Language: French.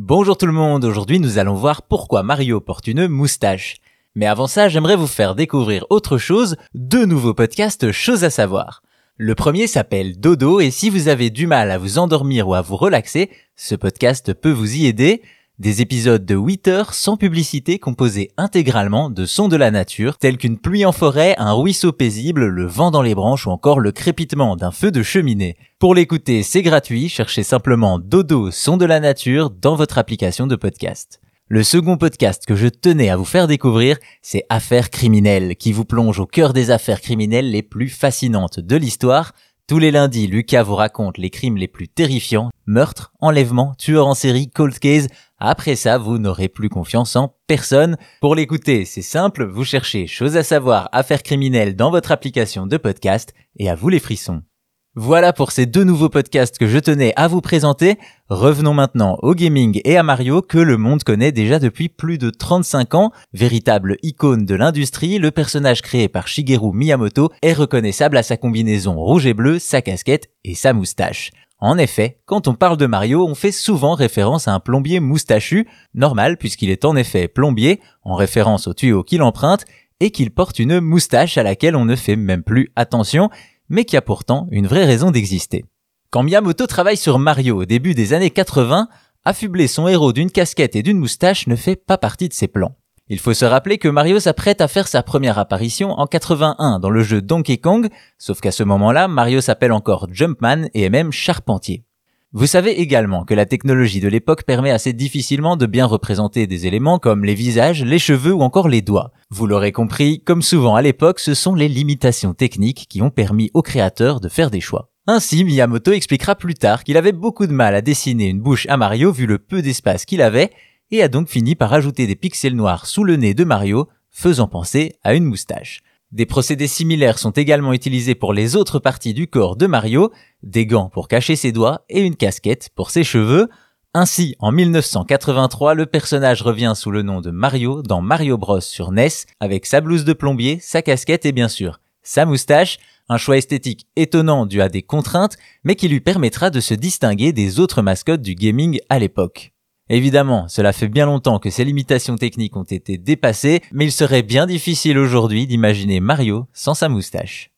Bonjour tout le monde, aujourd'hui nous allons voir pourquoi Mario porte une moustache. Mais avant ça, j'aimerais vous faire découvrir autre chose, deux nouveaux podcasts choses à savoir. Le premier s'appelle Dodo et si vous avez du mal à vous endormir ou à vous relaxer, ce podcast peut vous y aider. Des épisodes de 8 heures sans publicité composés intégralement de sons de la nature, tels qu'une pluie en forêt, un ruisseau paisible, le vent dans les branches ou encore le crépitement d'un feu de cheminée. Pour l'écouter, c'est gratuit, cherchez simplement Dodo Son de la nature dans votre application de podcast. Le second podcast que je tenais à vous faire découvrir, c'est Affaires criminelles, qui vous plonge au cœur des affaires criminelles les plus fascinantes de l'histoire. Tous les lundis, Lucas vous raconte les crimes les plus terrifiants, meurtres, enlèvements, tueurs en série, cold case. Après ça, vous n'aurez plus confiance en personne. Pour l'écouter, c'est simple, vous cherchez choses à savoir, affaires criminelles dans votre application de podcast et à vous les frissons. Voilà pour ces deux nouveaux podcasts que je tenais à vous présenter. Revenons maintenant au gaming et à Mario que le monde connaît déjà depuis plus de 35 ans. Véritable icône de l'industrie, le personnage créé par Shigeru Miyamoto est reconnaissable à sa combinaison rouge et bleu, sa casquette et sa moustache. En effet, quand on parle de Mario, on fait souvent référence à un plombier moustachu, normal puisqu'il est en effet plombier, en référence au tuyau qu'il emprunte, et qu'il porte une moustache à laquelle on ne fait même plus attention, mais qui a pourtant une vraie raison d'exister. Quand Miyamoto travaille sur Mario au début des années 80, affubler son héros d'une casquette et d'une moustache ne fait pas partie de ses plans. Il faut se rappeler que Mario s'apprête à faire sa première apparition en 81 dans le jeu Donkey Kong, sauf qu'à ce moment-là, Mario s'appelle encore Jumpman et est même charpentier. Vous savez également que la technologie de l'époque permet assez difficilement de bien représenter des éléments comme les visages, les cheveux ou encore les doigts. Vous l'aurez compris, comme souvent à l'époque, ce sont les limitations techniques qui ont permis aux créateurs de faire des choix. Ainsi, Miyamoto expliquera plus tard qu'il avait beaucoup de mal à dessiner une bouche à Mario vu le peu d'espace qu'il avait, et a donc fini par ajouter des pixels noirs sous le nez de Mario, faisant penser à une moustache. Des procédés similaires sont également utilisés pour les autres parties du corps de Mario, des gants pour cacher ses doigts et une casquette pour ses cheveux. Ainsi, en 1983, le personnage revient sous le nom de Mario dans Mario Bros sur NES avec sa blouse de plombier, sa casquette et bien sûr sa moustache, un choix esthétique étonnant dû à des contraintes, mais qui lui permettra de se distinguer des autres mascottes du gaming à l'époque. Évidemment, cela fait bien longtemps que ces limitations techniques ont été dépassées, mais il serait bien difficile aujourd'hui d'imaginer Mario sans sa moustache.